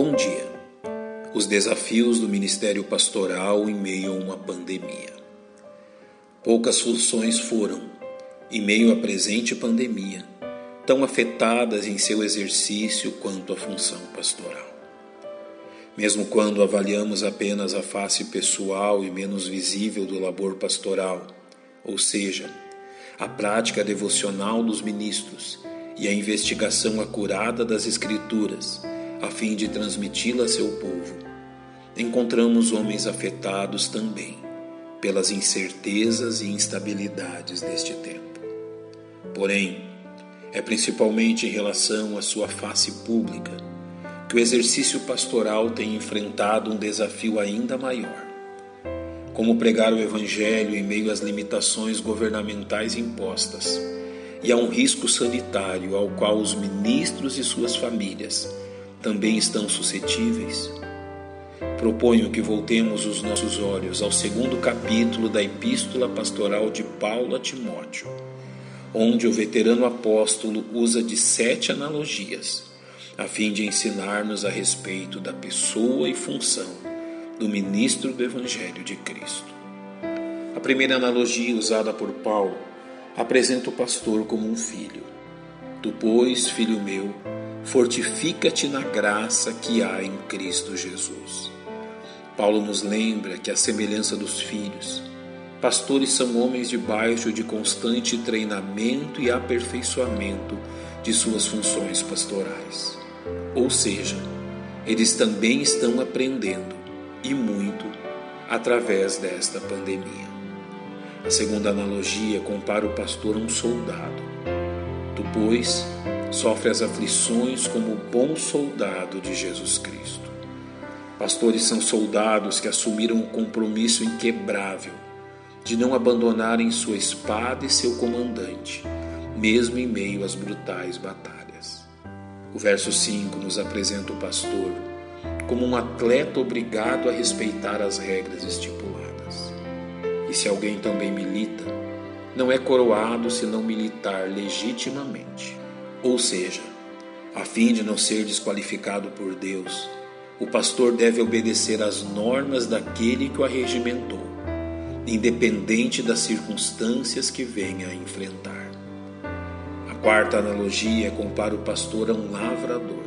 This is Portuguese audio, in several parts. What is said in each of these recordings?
Bom dia. Os desafios do ministério pastoral em meio a uma pandemia. Poucas funções foram, em meio à presente pandemia, tão afetadas em seu exercício quanto a função pastoral. Mesmo quando avaliamos apenas a face pessoal e menos visível do labor pastoral, ou seja, a prática devocional dos ministros e a investigação acurada das Escrituras, a fim de transmiti-la a seu povo, encontramos homens afetados também pelas incertezas e instabilidades deste tempo. Porém, é principalmente em relação à sua face pública que o exercício pastoral tem enfrentado um desafio ainda maior. Como pregar o Evangelho em meio às limitações governamentais impostas e a um risco sanitário ao qual os ministros e suas famílias também estão suscetíveis? Proponho que voltemos os nossos olhos ao segundo capítulo da Epístola Pastoral de Paulo a Timóteo, onde o veterano apóstolo usa de sete analogias, a fim de ensinar-nos a respeito da pessoa e função do ministro do Evangelho de Cristo. A primeira analogia usada por Paulo apresenta o pastor como um filho. Tu, pois, filho meu, fortifica-te na graça que há em Cristo Jesus. Paulo nos lembra que, à semelhança dos filhos, pastores são homens debaixo de constante treinamento e aperfeiçoamento de suas funções pastorais. Ou seja, eles também estão aprendendo, e muito, através desta pandemia. A segunda analogia compara o pastor a um soldado. Tu, pois, sofre as aflições como bom soldado de Jesus Cristo. Pastores são soldados que assumiram o compromisso inquebrável de não abandonarem sua espada e seu comandante, mesmo em meio às brutais batalhas. O verso 5 nos apresenta o pastor como um atleta obrigado a respeitar as regras estipuladas. E se alguém também milita, não é coroado se não militar legitimamente. Ou seja, a fim de não ser desqualificado por Deus, o pastor deve obedecer às normas daquele que o arregimentou, independente das circunstâncias que venha a enfrentar. A quarta analogia compara o pastor a um lavrador.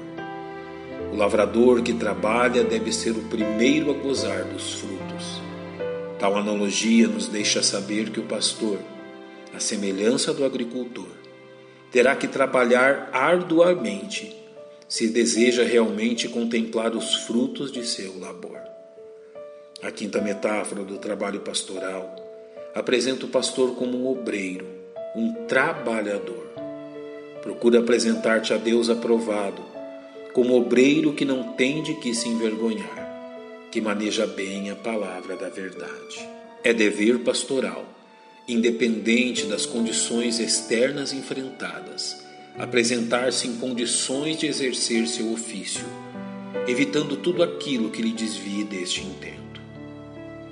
O lavrador que trabalha deve ser o primeiro a gozar dos frutos. Tal analogia nos deixa saber que o pastor, à semelhança do agricultor, terá que trabalhar arduamente se deseja realmente contemplar os frutos de seu labor. A quinta metáfora do trabalho pastoral apresenta o pastor como um obreiro, um trabalhador. Procura apresentar-te a Deus aprovado, como obreiro que não tem de que se envergonhar, que maneja bem a palavra da verdade. É dever pastoral independente das condições externas enfrentadas, apresentar-se em condições de exercer seu ofício, evitando tudo aquilo que lhe desvie deste intento.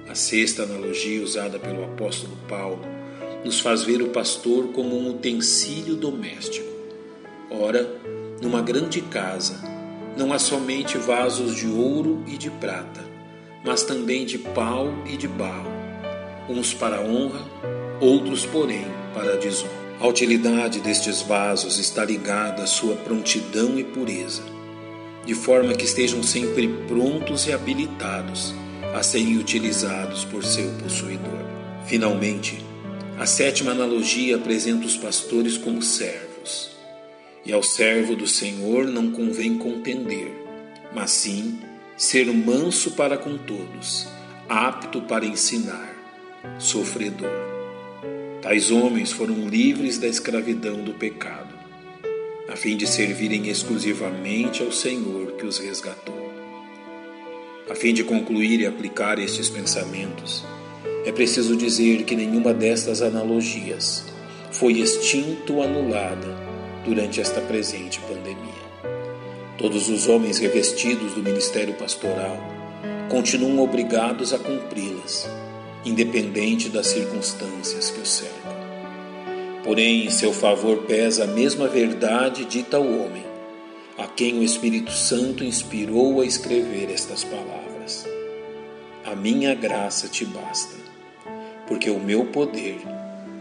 A sexta analogia usada pelo apóstolo Paulo nos faz ver o pastor como um utensílio doméstico. Ora, numa grande casa, não há somente vasos de ouro e de prata, mas também de pau e de barro, uns para a honra outros, porém, para a desonra. A utilidade destes vasos está ligada à sua prontidão e pureza, de forma que estejam sempre prontos e habilitados a serem utilizados por seu possuidor. Finalmente, a sétima analogia apresenta os pastores como servos. E ao servo do Senhor não convém contender, mas sim ser manso para com todos, apto para ensinar, sofredor. Tais homens foram livres da escravidão do pecado, a fim de servirem exclusivamente ao Senhor que os resgatou. A fim de concluir e aplicar estes pensamentos, é preciso dizer que nenhuma destas analogias foi extinta ou anulada durante esta presente pandemia. Todos os homens revestidos do ministério pastoral continuam obrigados a cumpri-las independente das circunstâncias que o cercam. Porém, em seu favor pesa a mesma verdade dita ao homem, a quem o Espírito Santo inspirou a escrever estas palavras. A minha graça te basta, porque o meu poder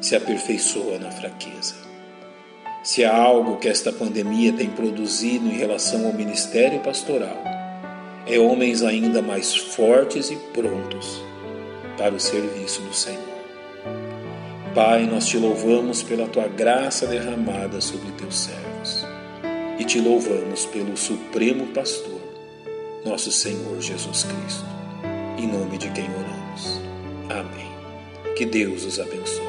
se aperfeiçoa na fraqueza. Se há algo que esta pandemia tem produzido em relação ao ministério pastoral, é homens ainda mais fortes e prontos para o serviço do Senhor. Pai, nós te louvamos pela tua graça derramada sobre teus servos e te louvamos pelo Supremo Pastor, nosso Senhor Jesus Cristo, em nome de quem oramos. Amém. Que Deus os abençoe.